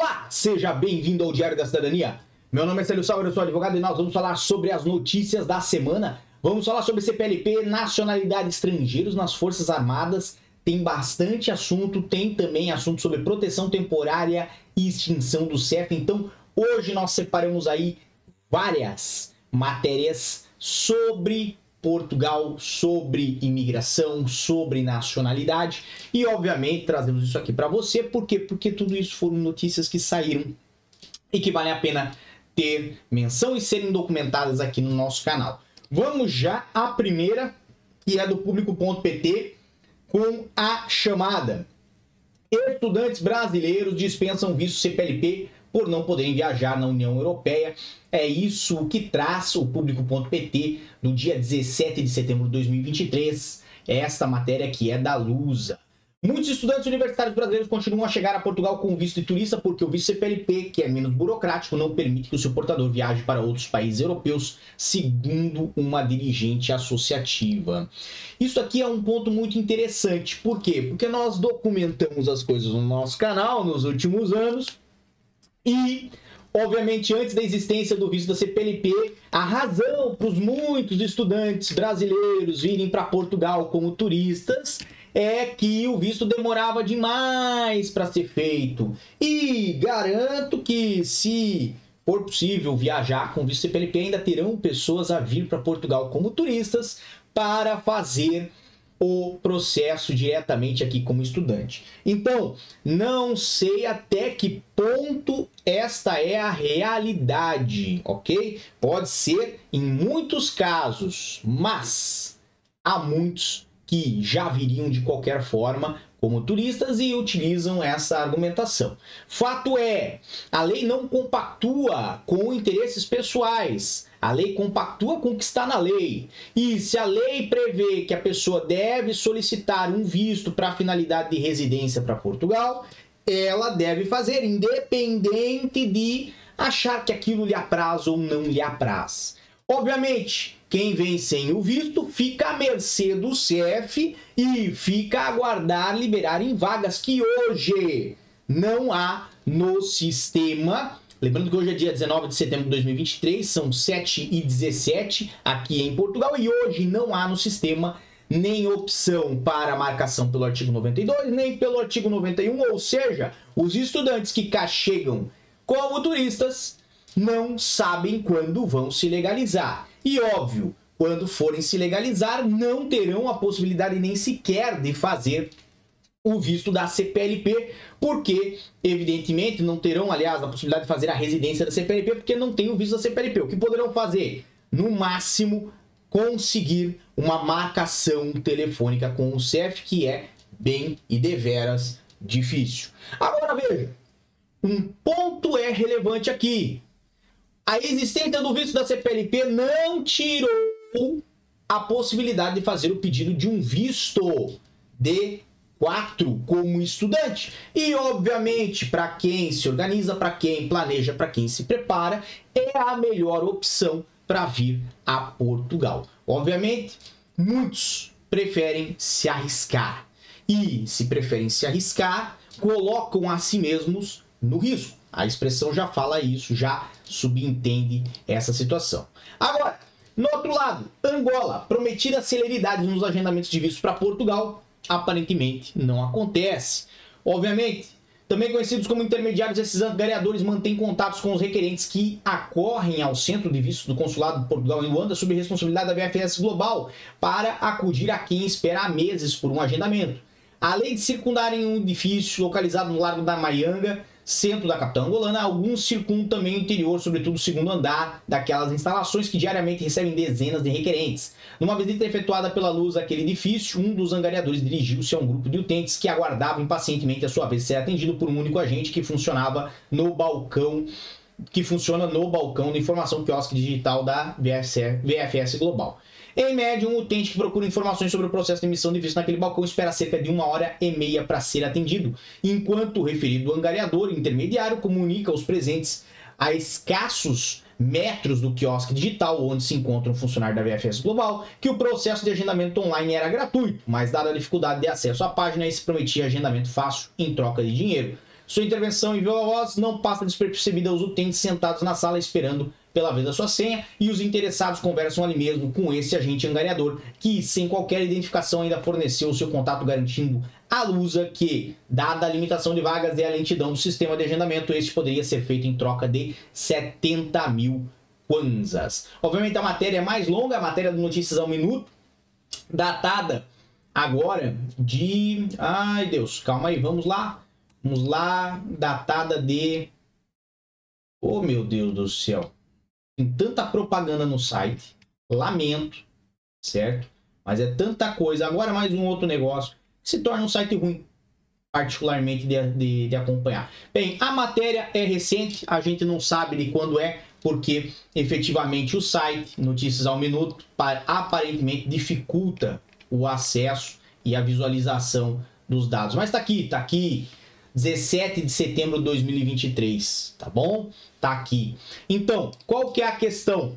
Olá, seja bem-vindo ao Diário da Cidadania. Meu nome é Célio Salvador, eu sou advogado e nós vamos falar sobre as notícias da semana. Vamos falar sobre CPLP, nacionalidade estrangeiros nas Forças Armadas. Tem bastante assunto, tem também assunto sobre proteção temporária e extinção do CEF. Então, hoje nós separamos aí várias matérias sobre Portugal, sobre imigração, sobre nacionalidade e obviamente trazemos isso aqui para você, por quê? Porque tudo isso foram notícias que saíram e que vale a pena ter menção e serem documentadas aqui no nosso canal. Vamos já à primeira, que é do público.pt, com a chamada Estudantes brasileiros dispensam visto CPLP por não poderem viajar na União Europeia. É isso que traz o público.pt no dia 17 de setembro de 2023. Esta matéria que é da Lusa. Muitos estudantes universitários brasileiros continuam a chegar a Portugal com visto de turista porque o visto CPLP, que é menos burocrático, não permite que o seu portador viaje para outros países europeus, segundo uma dirigente associativa. Isso aqui é um ponto muito interessante. Por quê? Porque nós documentamos as coisas no nosso canal nos últimos anos e Obviamente, antes da existência do visto da CPLP, a razão para os muitos estudantes brasileiros virem para Portugal como turistas é que o visto demorava demais para ser feito. E garanto que se for possível viajar com visto CPLP, ainda terão pessoas a vir para Portugal como turistas para fazer o processo diretamente aqui como estudante. Então, não sei até que ponto esta é a realidade, ok? Pode ser em muitos casos, mas há muitos que já viriam de qualquer forma como turistas e utilizam essa argumentação. Fato é, a lei não compactua com interesses pessoais. A lei compactua com o que está na lei. E se a lei prevê que a pessoa deve solicitar um visto para finalidade de residência para Portugal, ela deve fazer, independente de achar que aquilo lhe apraz ou não lhe apraz. Obviamente, quem vem sem o visto fica à mercê do CEF e fica a aguardar liberar em vagas que hoje não há no sistema. Lembrando que hoje é dia 19 de setembro de 2023, são 7 e 17 aqui em Portugal e hoje não há no sistema nem opção para marcação pelo artigo 92, nem pelo artigo 91, ou seja, os estudantes que cá chegam como turistas não sabem quando vão se legalizar. E óbvio, quando forem se legalizar, não terão a possibilidade nem sequer de fazer o visto da CPLP, porque, evidentemente, não terão, aliás, a possibilidade de fazer a residência da CPLP, porque não tem o visto da CPLP. O que poderão fazer? No máximo, conseguir uma marcação telefônica com o CEF, que é bem e deveras difícil. Agora veja, um ponto é relevante aqui. A existência do visto da CPLP não tirou a possibilidade de fazer o pedido de um visto de 4 como estudante. E, obviamente, para quem se organiza, para quem planeja, para quem se prepara, é a melhor opção para vir a Portugal. Obviamente, muitos preferem se arriscar. E, se preferem se arriscar, colocam a si mesmos no risco. A expressão já fala isso, já subentende essa situação. Agora, no outro lado, Angola, prometida celeridade nos agendamentos de vistos para Portugal, aparentemente não acontece. Obviamente, também conhecidos como intermediários, esses vereadores mantêm contatos com os requerentes que acorrem ao centro de vistos do Consulado de Portugal em Luanda sob responsabilidade da VFS Global para acudir a quem espera há meses por um agendamento. Além de circundarem um edifício localizado no Largo da Maianga, centro da capital angolana, alguns circundam também o interior, sobretudo o segundo andar daquelas instalações que diariamente recebem dezenas de requerentes. Numa visita efetuada pela luz daquele edifício, um dos angariadores dirigiu-se a um grupo de utentes que aguardavam impacientemente a sua vez ser atendido por um único agente que funcionava no balcão que funciona no balcão de informação quiosque digital da VFS Global. Em média, um utente que procura informações sobre o processo de emissão de visto naquele balcão espera cerca de uma hora e meia para ser atendido, enquanto o referido angariador intermediário comunica aos presentes a escassos metros do quiosque digital onde se encontra um funcionário da VFS Global que o processo de agendamento online era gratuito, mas dada a dificuldade de acesso à página, se prometia agendamento fácil em troca de dinheiro. Sua intervenção em viva voz não passa despercebida aos utentes sentados na sala esperando pela vez da sua senha e os interessados conversam ali mesmo com esse agente angariador que, sem qualquer identificação, ainda forneceu o seu contato garantindo à Lusa que, dada a limitação de vagas e a lentidão do sistema de agendamento, este poderia ser feito em troca de 70 mil kwanzas. Obviamente a matéria é mais longa, a matéria do Notícias ao Minuto, datada agora de... Ai Deus, calma aí, vamos lá. Vamos lá, datada de... Oh meu Deus do céu. Tem tanta propaganda no site. Lamento, certo? Mas é tanta coisa. Agora mais um outro negócio. Que se torna um site ruim. Particularmente de, de, de acompanhar. Bem, a matéria é recente. A gente não sabe de quando é. Porque efetivamente o site, Notícias ao Minuto, aparentemente dificulta o acesso e a visualização dos dados. Mas tá aqui, tá aqui. 17 de setembro de 2023, tá bom? Tá aqui. Então, qual que é a questão?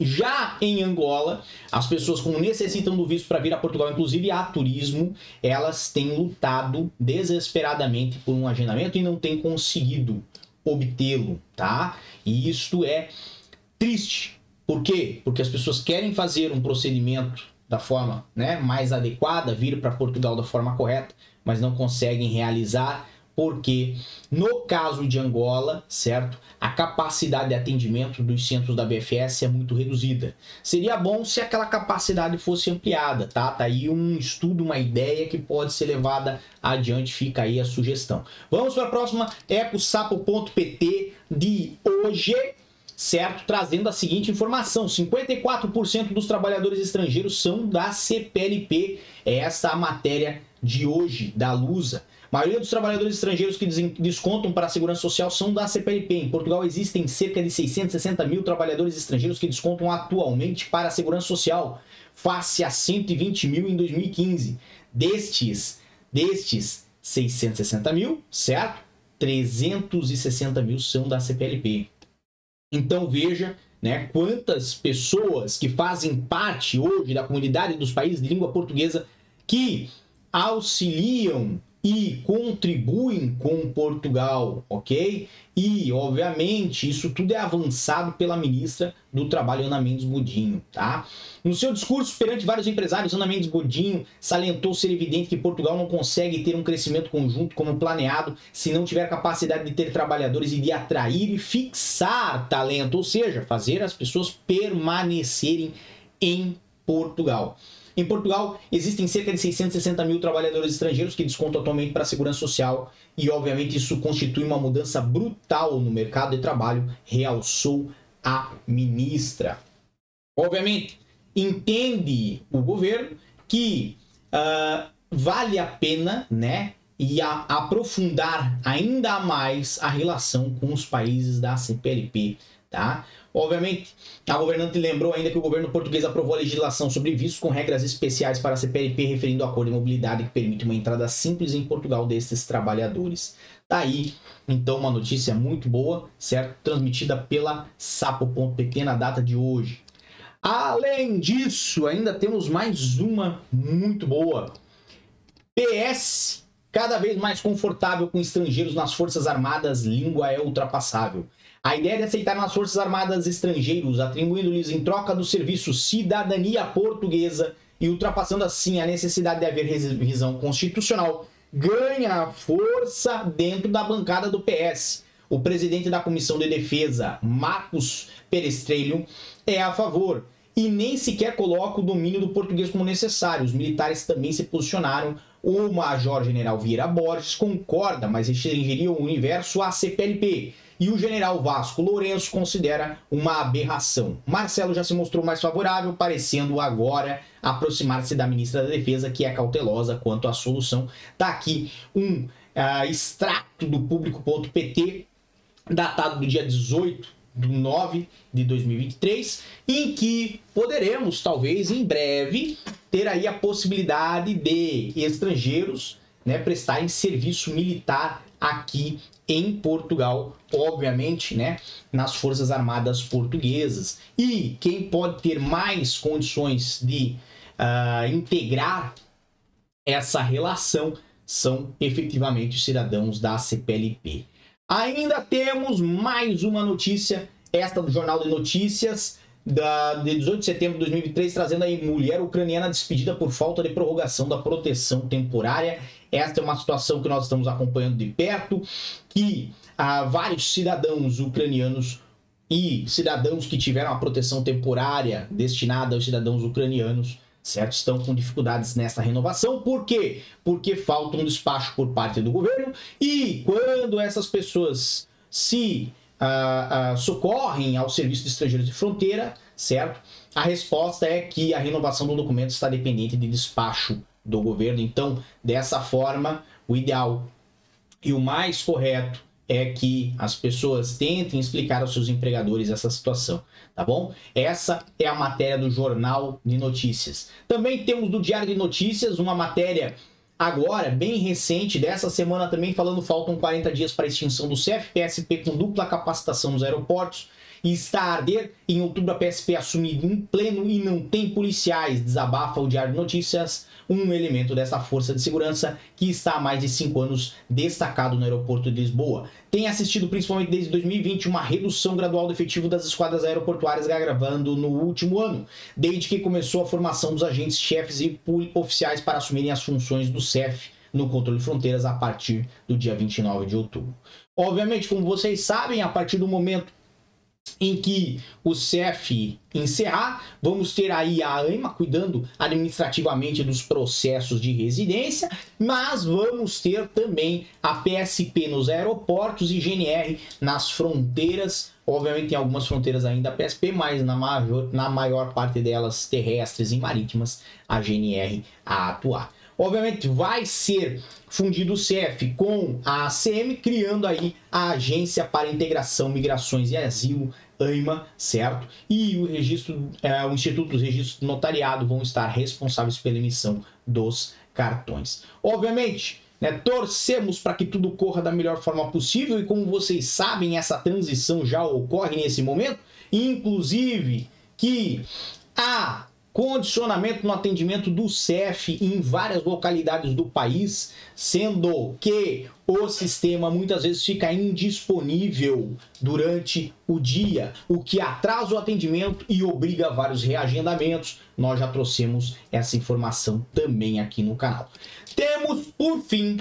Já em Angola, as pessoas como necessitam do visto para vir a Portugal, inclusive a turismo, elas têm lutado desesperadamente por um agendamento e não têm conseguido obtê-lo, tá? E isto é triste. Por quê? Porque as pessoas querem fazer um procedimento da forma né, mais adequada, vir para Portugal da forma correta, mas não conseguem realizar porque no caso de Angola, certo, a capacidade de atendimento dos centros da BFS é muito reduzida. Seria bom se aquela capacidade fosse ampliada, tá? Tá aí um estudo, uma ideia que pode ser levada adiante, fica aí a sugestão. Vamos para a próxima, ecosapo.pt de hoje certo? Trazendo a seguinte informação: 54% dos trabalhadores estrangeiros são da CPLP. É essa a matéria de hoje da Lusa. A maioria dos trabalhadores estrangeiros que descontam para a segurança social são da CPLP. Em Portugal existem cerca de 660 mil trabalhadores estrangeiros que descontam atualmente para a segurança social, face a 120 mil em 2015. Destes, destes 660 mil, certo? 360 mil são da CPLP. Então veja né, quantas pessoas que fazem parte hoje da comunidade dos países de língua portuguesa que auxiliam e contribuem com Portugal, ok? E, obviamente, isso tudo é avançado pela ministra do Trabalho, Ana Mendes Godinho, tá? No seu discurso perante vários empresários, Ana Mendes Godinho salientou ser evidente que Portugal não consegue ter um crescimento conjunto como planeado se não tiver capacidade de ter trabalhadores e de atrair e fixar talento, ou seja, fazer as pessoas permanecerem em Portugal. Em Portugal, existem cerca de 660 mil trabalhadores estrangeiros que descontam atualmente para a segurança social e, obviamente, isso constitui uma mudança brutal no mercado de trabalho, realçou a ministra. Obviamente, entende o governo que uh, vale a pena, né, e a, aprofundar ainda mais a relação com os países da CPLP, tá? Obviamente, a governante lembrou ainda que o governo português aprovou a legislação sobre vistos com regras especiais para a CPLP, referindo ao acordo de mobilidade que permite uma entrada simples em Portugal destes trabalhadores. Tá aí, então, uma notícia muito boa, certo? Transmitida pela sapo.pt na data de hoje. Além disso, ainda temos mais uma muito boa. PS, cada vez mais confortável com estrangeiros nas Forças Armadas, língua é ultrapassável. A ideia de aceitar nas Forças Armadas estrangeiros, atribuindo-lhes em troca do serviço cidadania portuguesa e ultrapassando assim a necessidade de haver revisão constitucional, ganha força dentro da bancada do PS. O presidente da Comissão de Defesa, Marcos Perestrelho, é a favor e nem sequer coloca o domínio do português como necessário. Os militares também se posicionaram. O Major General Vieira Borges concorda, mas restringiria o universo à CPLP e o general Vasco Lourenço considera uma aberração. Marcelo já se mostrou mais favorável, parecendo agora aproximar-se da ministra da Defesa, que é cautelosa quanto à solução. Tá aqui um uh, extrato do público.pt, datado do dia 18 de 9 de 2023, em que poderemos, talvez em breve, ter aí a possibilidade de estrangeiros né, prestarem serviço militar aqui em Portugal, obviamente, né, nas Forças Armadas Portuguesas. E quem pode ter mais condições de uh, integrar essa relação são efetivamente cidadãos da CPLP. Ainda temos mais uma notícia, esta do Jornal de Notícias, da, de 18 de setembro de 2003, trazendo aí mulher ucraniana despedida por falta de prorrogação da proteção temporária. Esta é uma situação que nós estamos acompanhando de perto, que ah, vários cidadãos ucranianos e cidadãos que tiveram a proteção temporária destinada aos cidadãos ucranianos, certo? Estão com dificuldades nessa renovação. Por quê? Porque falta um despacho por parte do governo e quando essas pessoas se uh, uh, socorrem ao Serviço de Estrangeiros de Fronteira, certo? A resposta é que a renovação do documento está dependente de despacho do governo. Então, dessa forma, o ideal e o mais correto é que as pessoas tentem explicar aos seus empregadores essa situação, tá bom? Essa é a matéria do Jornal de Notícias. Também temos do Diário de Notícias uma matéria agora, bem recente, dessa semana também, falando faltam 40 dias para a extinção do CFPSP com dupla capacitação nos aeroportos e está a arder. Em outubro, a PSP assume em pleno e não tem policiais. Desabafa o Diário de Notícias, um elemento dessa força de segurança que está há mais de cinco anos destacado no aeroporto de Lisboa. Tem assistido, principalmente desde 2020, uma redução gradual do efetivo das esquadras aeroportuárias, agravando no último ano, desde que começou a formação dos agentes chefes e oficiais para assumirem as funções do CEF no controle de fronteiras a partir do dia 29 de outubro. Obviamente, como vocês sabem, a partir do momento em que o CF encerrar, vamos ter aí a AIMA cuidando administrativamente dos processos de residência, mas vamos ter também a PSP nos aeroportos e GNR nas fronteiras. Obviamente tem algumas fronteiras ainda a PSP, mas na maior, na maior parte delas terrestres e marítimas a GNR a atuar. Obviamente vai ser fundido o CF com a ACM, criando aí a Agência para Integração, Migrações e Asilo, AIMA, certo? E o registro, é, o Instituto dos Registros Notariado vão estar responsáveis pela emissão dos cartões. Obviamente, né, torcemos para que tudo corra da melhor forma possível e como vocês sabem, essa transição já ocorre nesse momento, inclusive que a condicionamento no atendimento do CEF em várias localidades do país, sendo que o sistema muitas vezes fica indisponível durante o dia, o que atrasa o atendimento e obriga vários reagendamentos. Nós já trouxemos essa informação também aqui no canal. Temos, por fim,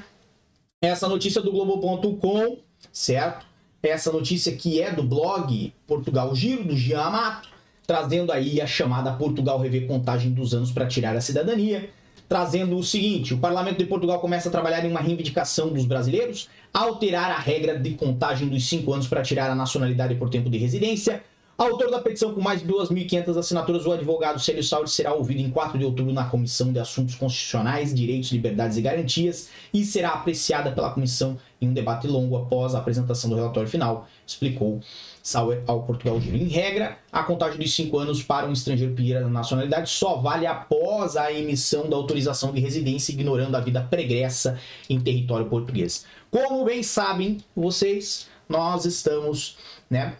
essa notícia do Globo.com, certo? Essa notícia que é do blog Portugal Giro, do Jean Amato trazendo aí a chamada Portugal rever contagem dos anos para tirar a cidadania, trazendo o seguinte: o Parlamento de Portugal começa a trabalhar em uma reivindicação dos brasileiros, alterar a regra de contagem dos cinco anos para tirar a nacionalidade por tempo de residência. Autor da petição com mais de 2.500 assinaturas, o advogado Célio Sauri será ouvido em 4 de outubro na Comissão de Assuntos Constitucionais, Direitos, Liberdades e Garantias e será apreciada pela comissão em um debate longo após a apresentação do relatório final, explicou Sauer ao Portugal Giro. Em regra, a contagem de cinco anos para um estrangeiro pedir a nacionalidade só vale após a emissão da autorização de residência, ignorando a vida pregressa em território português. Como bem sabem vocês, nós estamos né,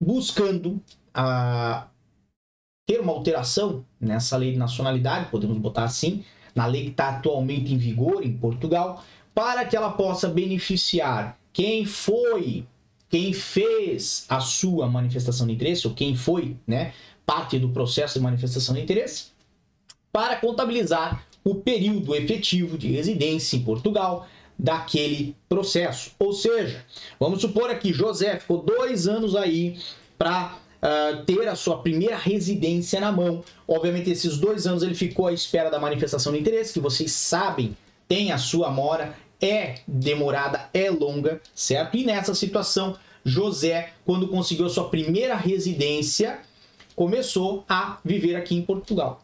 buscando a, ter uma alteração nessa lei de nacionalidade, podemos botar assim, na lei que está atualmente em vigor em Portugal, para que ela possa beneficiar quem foi quem fez a sua manifestação de interesse, ou quem foi né, parte do processo de manifestação de interesse, para contabilizar o período efetivo de residência em Portugal daquele processo. Ou seja, vamos supor aqui, José ficou dois anos aí para uh, ah, ter a sua primeira residência na mão. Obviamente, esses dois anos ele ficou à espera da manifestação de interesse, que vocês sabem tem a sua mora é demorada, é longa, certo? E nessa situação, José, quando conseguiu a sua primeira residência, começou a viver aqui em Portugal.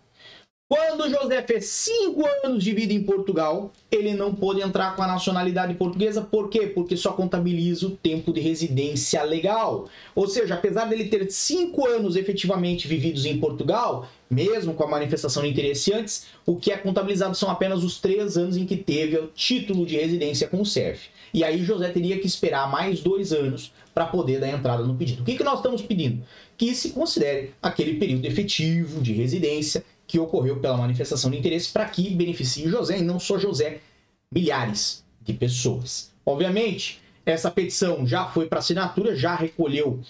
Quando José fez cinco anos de vida em Portugal, ele não pôde entrar com a nacionalidade portuguesa. Por quê? Porque só contabiliza o tempo de residência legal. Ou seja, apesar dele ter cinco anos efetivamente vividos em Portugal, mesmo com a manifestação de interesse antes, o que é contabilizado são apenas os três anos em que teve o título de residência com o CERF. E aí José teria que esperar mais dois anos para poder dar entrada no pedido. O que, que nós estamos pedindo? Que se considere aquele período efetivo de residência que ocorreu pela manifestação de interesse para que beneficie José e não só José, milhares de pessoas. Obviamente, essa petição já foi para assinatura, já recolheu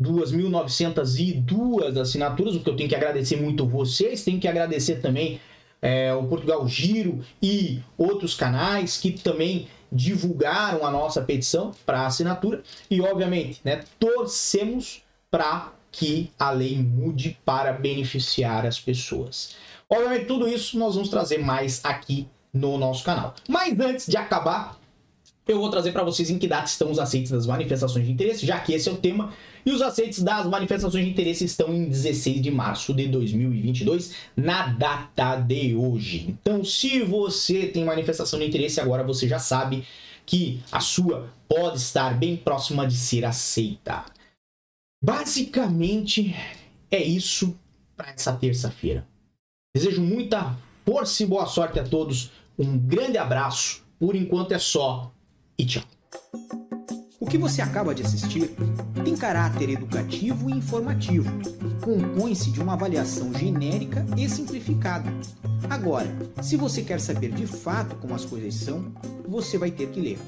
2.902 assinaturas, o que eu tenho que agradecer muito vocês, tenho que agradecer também é, o Portugal Giro e outros canais que também divulgaram a nossa petição para assinatura e, obviamente, né, torcemos para que a lei mude para beneficiar as pessoas. Obviamente, tudo isso nós vamos trazer mais aqui no nosso canal. Mas antes de acabar, eu vou trazer para vocês em que data estão os aceites das manifestações de interesse, já que esse é o tema. E os aceites das manifestações de interesse estão em 16 de março de 2022, na data de hoje. Então, se você tem manifestação de interesse, agora você já sabe que a sua pode estar bem próxima de ser aceita. Basicamente, é isso para essa terça-feira. Desejo muita força e boa sorte a todos. Um grande abraço. Por enquanto é só e tchau. O que você acaba de assistir tem caráter educativo e informativo. Compõe-se de uma avaliação genérica e simplificada. Agora, se você quer saber de fato como as coisas são, você vai ter que ler.